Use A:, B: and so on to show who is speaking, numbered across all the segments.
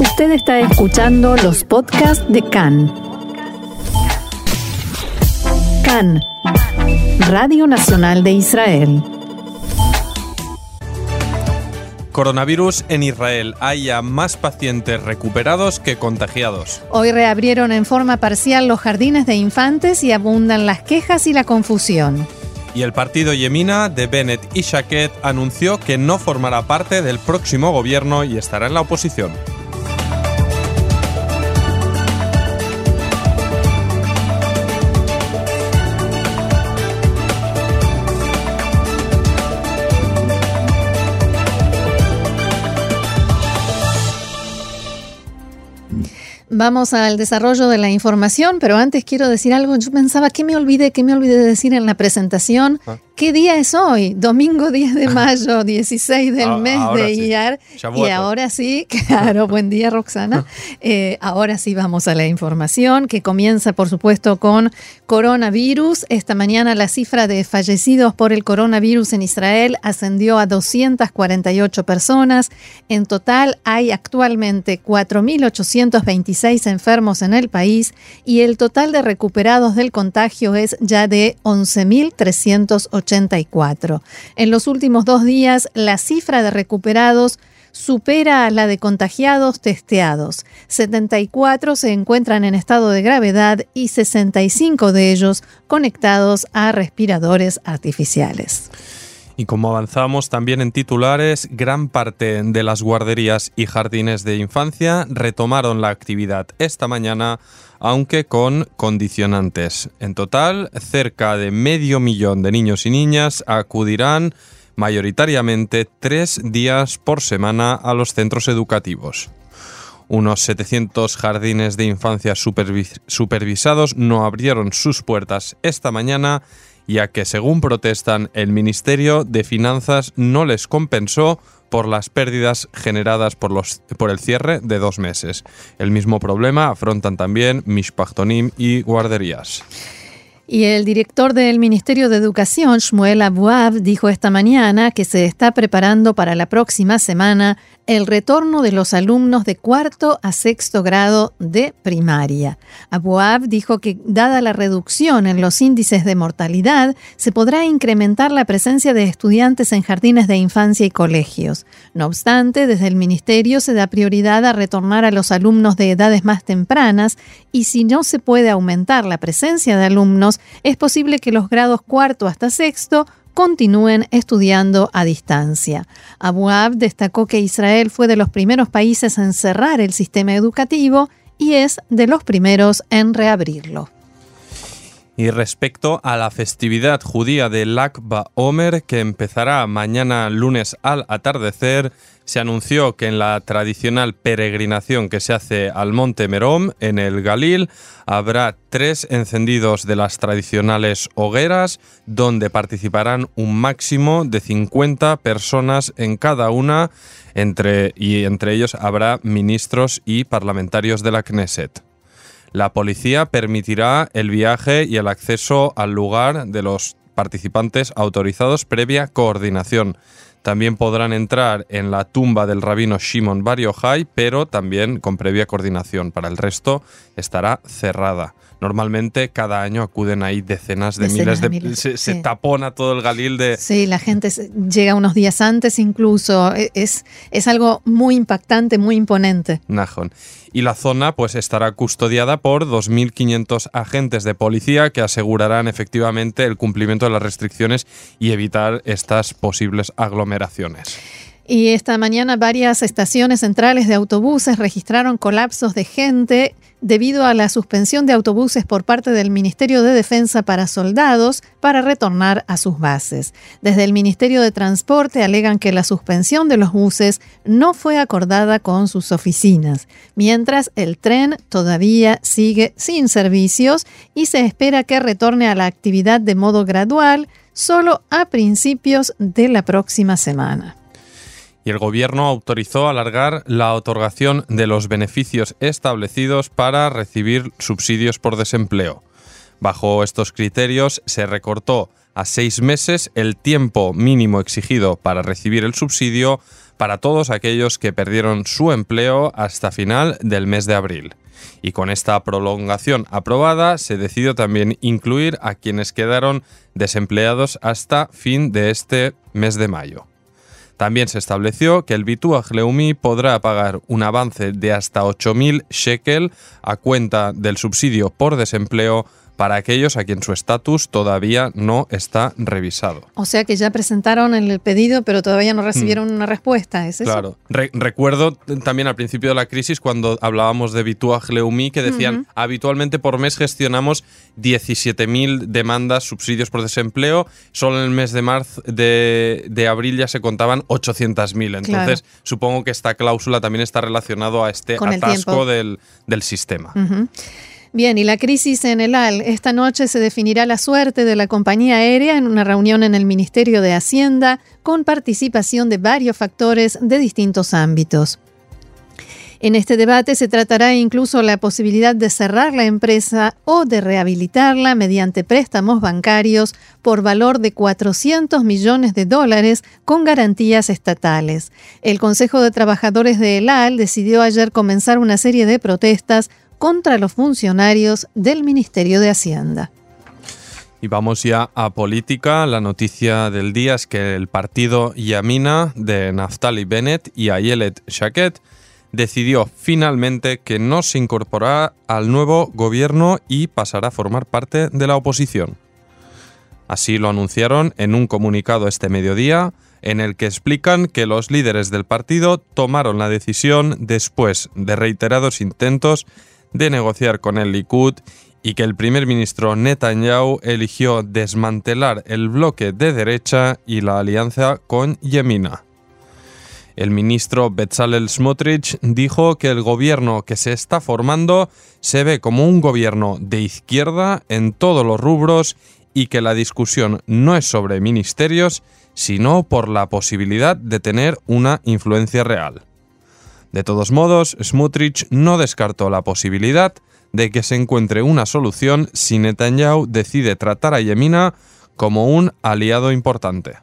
A: Usted está escuchando los podcasts de CAN. CAN, Radio Nacional de Israel.
B: Coronavirus en Israel. Hay más pacientes recuperados que contagiados.
A: Hoy reabrieron en forma parcial los jardines de infantes y abundan las quejas y la confusión.
B: Y el partido Yemina de Bennett y Shaquet anunció que no formará parte del próximo gobierno y estará en la oposición.
A: Vamos al desarrollo de la información, pero antes quiero decir algo. Yo pensaba que me olvidé, que me olvidé de decir en la presentación. Ah. ¿Qué día es hoy? Domingo 10 de mayo, 16 del ah, mes de Iyar. Y ahora sí, claro, buen día Roxana. Eh, ahora sí vamos a la información que comienza por supuesto con coronavirus. Esta mañana la cifra de fallecidos por el coronavirus en Israel ascendió a 248 personas. En total hay actualmente 4.826 enfermos en el país y el total de recuperados del contagio es ya de 11.380. En los últimos dos días, la cifra de recuperados supera a la de contagiados testeados. 74 se encuentran en estado de gravedad y 65 de ellos conectados a respiradores artificiales.
B: Y como avanzamos también en titulares, gran parte de las guarderías y jardines de infancia retomaron la actividad esta mañana aunque con condicionantes. En total, cerca de medio millón de niños y niñas acudirán mayoritariamente tres días por semana a los centros educativos. Unos 700 jardines de infancia supervisados no abrieron sus puertas esta mañana, ya que según protestan el Ministerio de Finanzas no les compensó por las pérdidas generadas por, los, por el cierre de dos meses. El mismo problema afrontan también Mishpachtonim y guarderías.
A: Y el director del Ministerio de Educación, Shmuel Abuab, dijo esta mañana que se está preparando para la próxima semana el retorno de los alumnos de cuarto a sexto grado de primaria. Abuab dijo que, dada la reducción en los índices de mortalidad, se podrá incrementar la presencia de estudiantes en jardines de infancia y colegios. No obstante, desde el Ministerio se da prioridad a retornar a los alumnos de edades más tempranas y si no se puede aumentar la presencia de alumnos, es posible que los grados cuarto hasta sexto continúen estudiando a distancia. Abu Ab destacó que Israel fue de los primeros países en cerrar el sistema educativo y es de los primeros en reabrirlo.
B: Y respecto a la festividad judía de Akba Omer, que empezará mañana lunes al atardecer, se anunció que en la tradicional peregrinación que se hace al Monte Merom, en el Galil, habrá tres encendidos de las tradicionales hogueras, donde participarán un máximo de 50 personas en cada una, entre, y entre ellos habrá ministros y parlamentarios de la Knesset. La policía permitirá el viaje y el acceso al lugar de los participantes autorizados previa coordinación. También podrán entrar en la tumba del rabino Shimon Bar Yochai, pero también con previa coordinación. Para el resto estará cerrada. Normalmente cada año acuden ahí decenas de miles de... se, tapona todo el Galil de...
A: Sí, la gente llega unos días antes incluso. E, es, es algo muy impactante, muy imponente.
B: Najon. Y la zona pues estará custodiada por 2.500 agentes de policía que asegurarán efectivamente el cumplimiento de las restricciones y evitar estas posibles aglomeraciones.
A: Y esta mañana varias estaciones centrales de autobuses registraron colapsos de gente debido a la suspensión de autobuses por parte del Ministerio de Defensa para soldados para retornar a sus bases. Desde el Ministerio de Transporte alegan que la suspensión de los buses no fue acordada con sus oficinas, mientras el tren todavía sigue sin servicios y se espera que retorne a la actividad de modo gradual solo a principios de la próxima semana
B: y el gobierno autorizó alargar la otorgación de los beneficios establecidos para recibir subsidios por desempleo. Bajo estos criterios se recortó a seis meses el tiempo mínimo exigido para recibir el subsidio para todos aquellos que perdieron su empleo hasta final del mes de abril. Y con esta prolongación aprobada se decidió también incluir a quienes quedaron desempleados hasta fin de este mes de mayo. También se estableció que el Bituaj Leumi podrá pagar un avance de hasta 8.000 shekel a cuenta del subsidio por desempleo para aquellos a quien su estatus todavía no está revisado.
A: O sea que ya presentaron el pedido, pero todavía no recibieron mm. una respuesta, ¿es
B: eso? Claro. recuerdo también al principio de la crisis cuando hablábamos de Bituaj Leumi que decían habitualmente por mes gestionamos 17.000 demandas, subsidios por desempleo, solo en el mes de marzo, de, abril ya se contaban 800.000. Entonces supongo que esta cláusula también está relacionado a este atasco del, sistema.
A: Bien, y la crisis en el AL. Esta noche se definirá la suerte de la compañía aérea en una reunión en el Ministerio de Hacienda con participación de varios factores de distintos ámbitos. En este debate se tratará incluso la posibilidad de cerrar la empresa o de rehabilitarla mediante préstamos bancarios por valor de 400 millones de dólares con garantías estatales. El Consejo de Trabajadores de El AL decidió ayer comenzar una serie de protestas contra los funcionarios del Ministerio de Hacienda.
B: Y vamos ya a política. La noticia del día es que el partido Yamina de Naftali Bennett y Ayelet Shaked decidió finalmente que no se incorporará al nuevo gobierno y pasará a formar parte de la oposición. Así lo anunciaron en un comunicado este mediodía en el que explican que los líderes del partido tomaron la decisión después de reiterados intentos de negociar con el Likud y que el primer ministro Netanyahu eligió desmantelar el bloque de derecha y la alianza con Yemina. El ministro Bezalel Smotrich dijo que el gobierno que se está formando se ve como un gobierno de izquierda en todos los rubros y que la discusión no es sobre ministerios, sino por la posibilidad de tener una influencia real. De todos modos, Smutrich no descartó la posibilidad de que se encuentre una solución si Netanyahu decide tratar a Yemina como un aliado importante.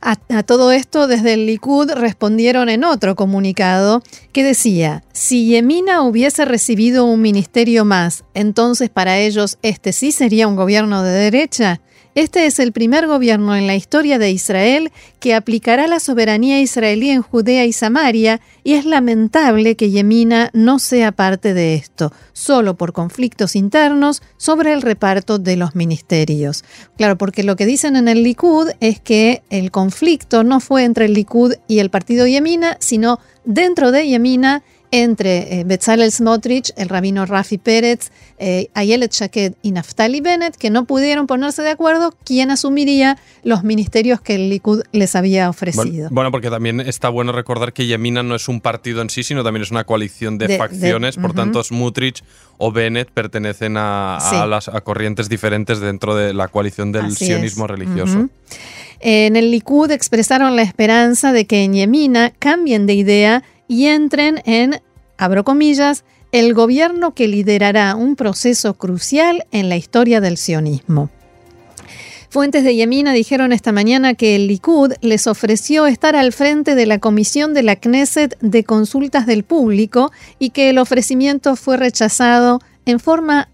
A: A, todo esto, desde el Likud respondieron en otro comunicado que decía, si Yemina hubiese recibido un ministerio más, entonces para ellos este sí sería un gobierno de derecha. Este es el primer gobierno en la historia de Israel que aplicará la soberanía israelí en Judea y Samaria y es lamentable que Yemina no sea parte de esto, solo por conflictos internos sobre el reparto de los ministerios. Claro, porque lo que dicen en el Likud es que el conflicto no fue entre el Likud y el partido Yemina, sino dentro de Yemina entre eh, Bezalel Smotrich, el rabino Rafi Pérez, eh, Ayelet Shaked y Naftali Bennett, que no pudieron ponerse de acuerdo quién asumiría los ministerios que el Likud les había ofrecido.
B: Bueno, porque también está bueno recordar que Yemina no es un partido en sí, sino también es una coalición de, facciones, por tanto Smotrich o Bennett pertenecen a, las corrientes diferentes dentro de la coalición del sionismo religioso.
A: En el Likud expresaron la esperanza de que en Yemina cambien de idea y entren en, abro comillas, el gobierno que liderará un proceso crucial en la historia del sionismo. Fuentes de Yemina dijeron esta mañana que el Likud les ofreció estar al frente de la comisión de la Knesset de consultas del público y que el ofrecimiento fue rechazado en forma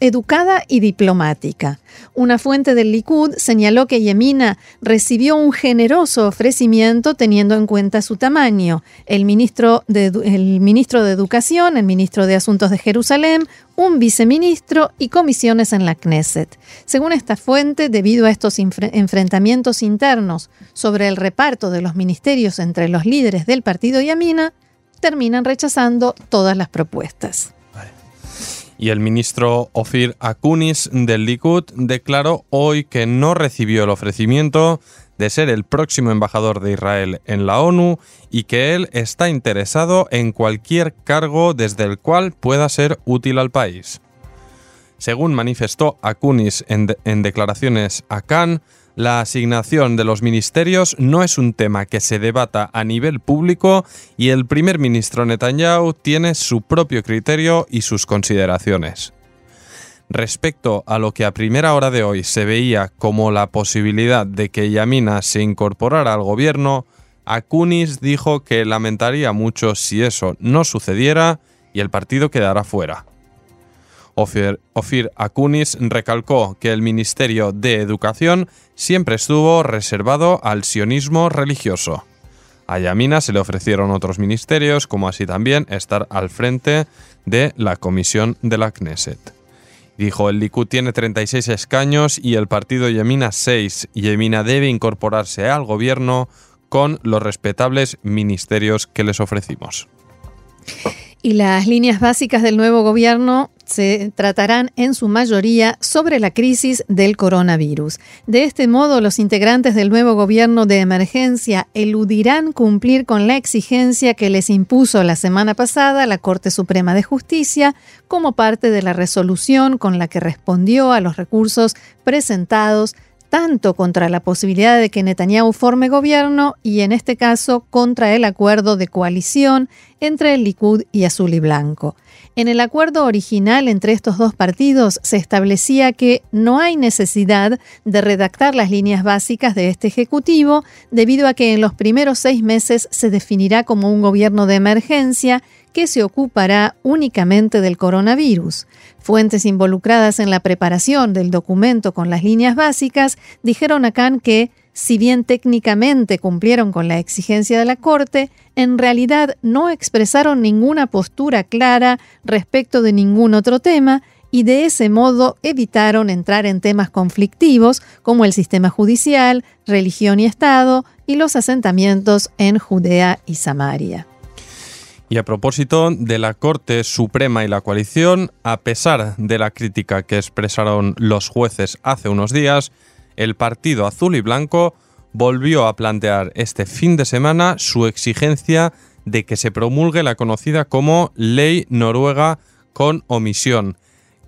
A: educada y diplomática. Una fuente del Likud señaló que Yemina recibió un generoso ofrecimiento teniendo en cuenta su tamaño. El ministro de, el ministro de Educación, el ministro de Asuntos de Jerusalén, un viceministro y comisiones en la Knesset. Según esta fuente, debido a estos enfrentamientos internos sobre el reparto de los ministerios entre los líderes del partido Yamina, terminan rechazando todas las propuestas
B: y el ministro Ofir Akunis del Likud declaró hoy que no recibió el ofrecimiento de ser el próximo embajador de Israel en la ONU y que él está interesado en cualquier cargo desde el cual pueda ser útil al país. Según manifestó Akunis en, declaraciones a Cannes, la asignación de los ministerios no es un tema que se debata a nivel público y el primer ministro Netanyahu tiene su propio criterio y sus consideraciones. Respecto a lo que a primera hora de hoy se veía como la posibilidad de que Yamina se incorporara al gobierno, Akunis dijo que lamentaría mucho si eso no sucediera y el partido quedará fuera. Ofir, Akunis recalcó que el Ministerio de Educación siempre estuvo reservado al sionismo religioso. A Yamina se le ofrecieron otros ministerios, como así también estar al frente de la comisión de la Knesset. Dijo, el Likud tiene 36 escaños y el partido Yamina 6. Yamina debe incorporarse al gobierno con los respetables ministerios que les ofrecimos.
A: Y las líneas básicas del nuevo gobierno se tratarán en su mayoría sobre la crisis del coronavirus. De este modo, los integrantes del nuevo gobierno de emergencia eludirán cumplir con la exigencia que les impuso la semana pasada la Corte Suprema de Justicia como parte de la resolución con la que respondió a los recursos presentados tanto contra la posibilidad de que Netanyahu forme gobierno y en este caso contra el acuerdo de coalición entre el Likud y Azul y Blanco. En el acuerdo original entre estos dos partidos se establecía que no hay necesidad de redactar las líneas básicas de este Ejecutivo debido a que en los primeros seis meses se definirá como un gobierno de emergencia que se ocupará únicamente del coronavirus. Fuentes involucradas en la preparación del documento con las líneas básicas dijeron a Khan que, si bien técnicamente cumplieron con la exigencia de la Corte, en realidad no expresaron ninguna postura clara respecto de ningún otro tema y de ese modo evitaron entrar en temas conflictivos como el sistema judicial, religión y Estado y los asentamientos en Judea y Samaria.
B: Y a propósito de la Corte Suprema y la coalición, a pesar de la crítica que expresaron los jueces hace unos días, el Partido Azul y Blanco volvió a plantear este fin de semana su exigencia de que se promulgue la conocida como Ley Noruega con omisión,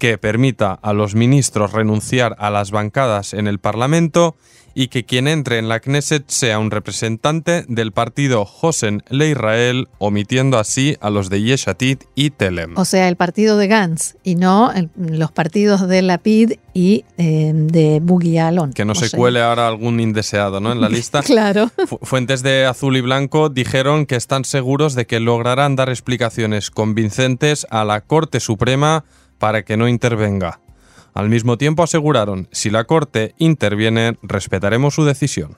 B: que permita a los ministros renunciar a las bancadas en el Parlamento y que quien entre en la Knesset sea un representante del partido Hosen Le Israel, omitiendo así a los de Yeshatit y Telem.
A: O sea, el partido de Gantz y no los partidos de Lapid y eh, de Buggy Alon.
B: Que no se cuele ahora algún indeseado ¿no? en la lista.
A: claro.
B: Fuentes de Azul y Blanco dijeron que están seguros de que lograrán dar explicaciones convincentes a la Corte Suprema para que no intervenga. Al mismo tiempo aseguraron, si la Corte interviene, respetaremos su decisión.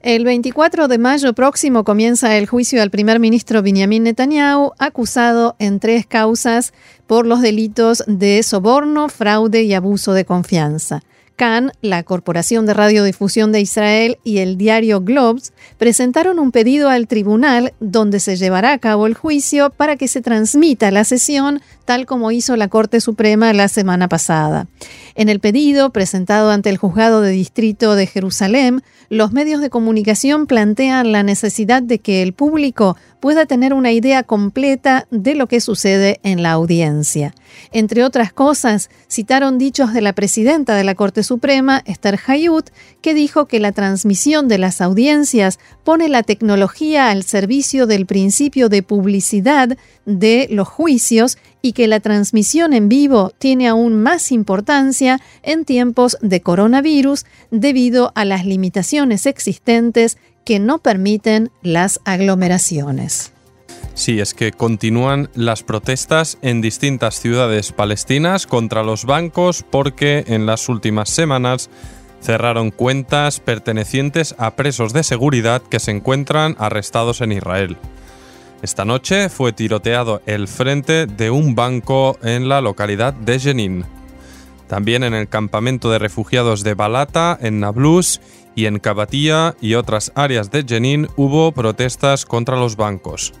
A: El 24 de mayo próximo comienza el juicio al primer ministro Benjamin Netanyahu, acusado en tres causas por los delitos de soborno, fraude y abuso de confianza. CAN, la Corporación de Radiodifusión de Israel y el diario Globes presentaron un pedido al tribunal donde se llevará a cabo el juicio para que se transmita la sesión tal como hizo la Corte Suprema la semana pasada. En el pedido presentado ante el Juzgado de Distrito de Jerusalén, los medios de comunicación plantean la necesidad de que el público pueda tener una idea completa de lo que sucede en la audiencia. Entre otras cosas, citaron dichos de la presidenta de la Corte Suprema, Esther Hayut, que dijo que la transmisión de las audiencias pone la tecnología al servicio del principio de publicidad de los juicios y que la transmisión en vivo tiene aún más importancia en tiempos de coronavirus debido a las limitaciones existentes que no permiten las aglomeraciones.
B: Sí, es que continúan las protestas en distintas ciudades palestinas contra los bancos porque en las últimas semanas cerraron cuentas pertenecientes a presos de seguridad que se encuentran arrestados en Israel. Esta noche fue tiroteado el frente de un banco en la localidad de Jenin. También en el campamento de refugiados de Balata, en Nablus, y en Kabatía y otras áreas de Jenin hubo protestas contra los bancos.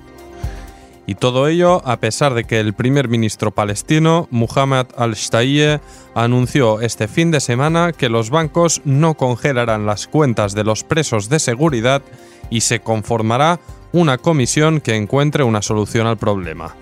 B: Y todo ello a pesar de que el primer ministro palestino, Muhammad al-Shtaiye, anunció este fin de semana que los bancos no congelarán las cuentas de los presos de seguridad y se conformará una comisión que encuentre una solución al problema.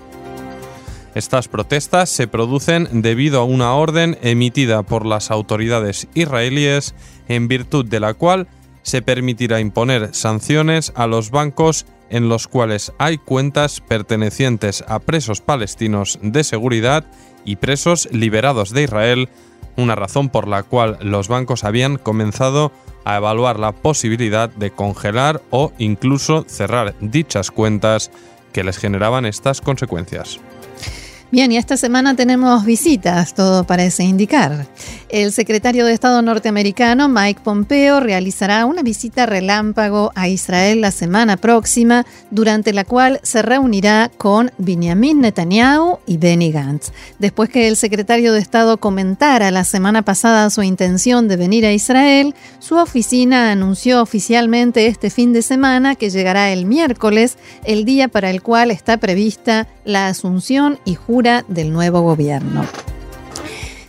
B: Estas protestas se producen debido a una orden emitida por las autoridades israelíes en virtud de la cual se permitirá imponer sanciones a los bancos en los cuales hay cuentas pertenecientes a presos palestinos de seguridad y presos liberados de Israel, una razón por la cual los bancos habían comenzado a evaluar la posibilidad de congelar o incluso cerrar dichas cuentas que les generaban estas consecuencias.
A: Bien, y esta semana tenemos visitas, todo parece indicar. El secretario de Estado norteamericano, Mike Pompeo, realizará una visita relámpago a Israel la semana próxima, durante la cual se reunirá con Benjamin Netanyahu y Benny Gantz. Después que el secretario de Estado comentara la semana pasada su intención de venir a Israel, su oficina anunció oficialmente este fin de semana que llegará el miércoles, el día para el cual está prevista la asunción y del nuevo gobierno.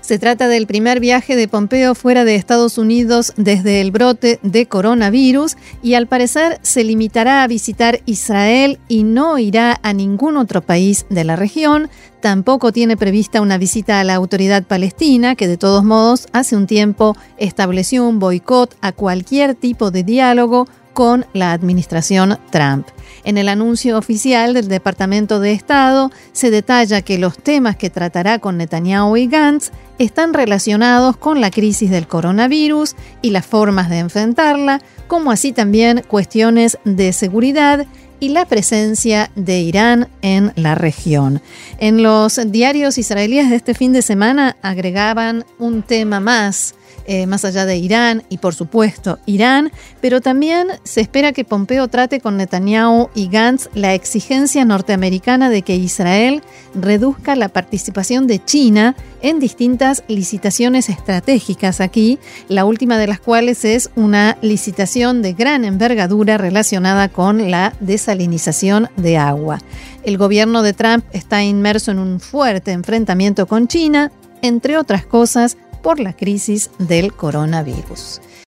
A: Se trata del primer viaje de Pompeo fuera de Estados Unidos desde el brote de coronavirus y al parecer se limitará a visitar Israel y no irá a ningún otro país de la región. Tampoco tiene prevista una visita a la autoridad palestina, que de todos modos hace un tiempo estableció un boicot a cualquier tipo de diálogo con la administración Trump. En el anuncio oficial del Departamento de Estado se detalla que los temas que tratará con Netanyahu y Gantz están relacionados con la crisis del coronavirus y las formas de enfrentarla, como así también cuestiones de seguridad y la presencia de Irán en la región. En los diarios israelíes de este fin de semana agregaban un tema más eh, más allá de Irán y por supuesto Irán, pero también se espera que Pompeo trate con Netanyahu y Gantz la exigencia norteamericana de que Israel reduzca la participación de China en distintas licitaciones estratégicas aquí, la última de las cuales es una licitación de gran envergadura relacionada con la desalinización de agua. El gobierno de Trump está inmerso en un fuerte enfrentamiento con China, entre otras cosas por la crisis del coronavirus.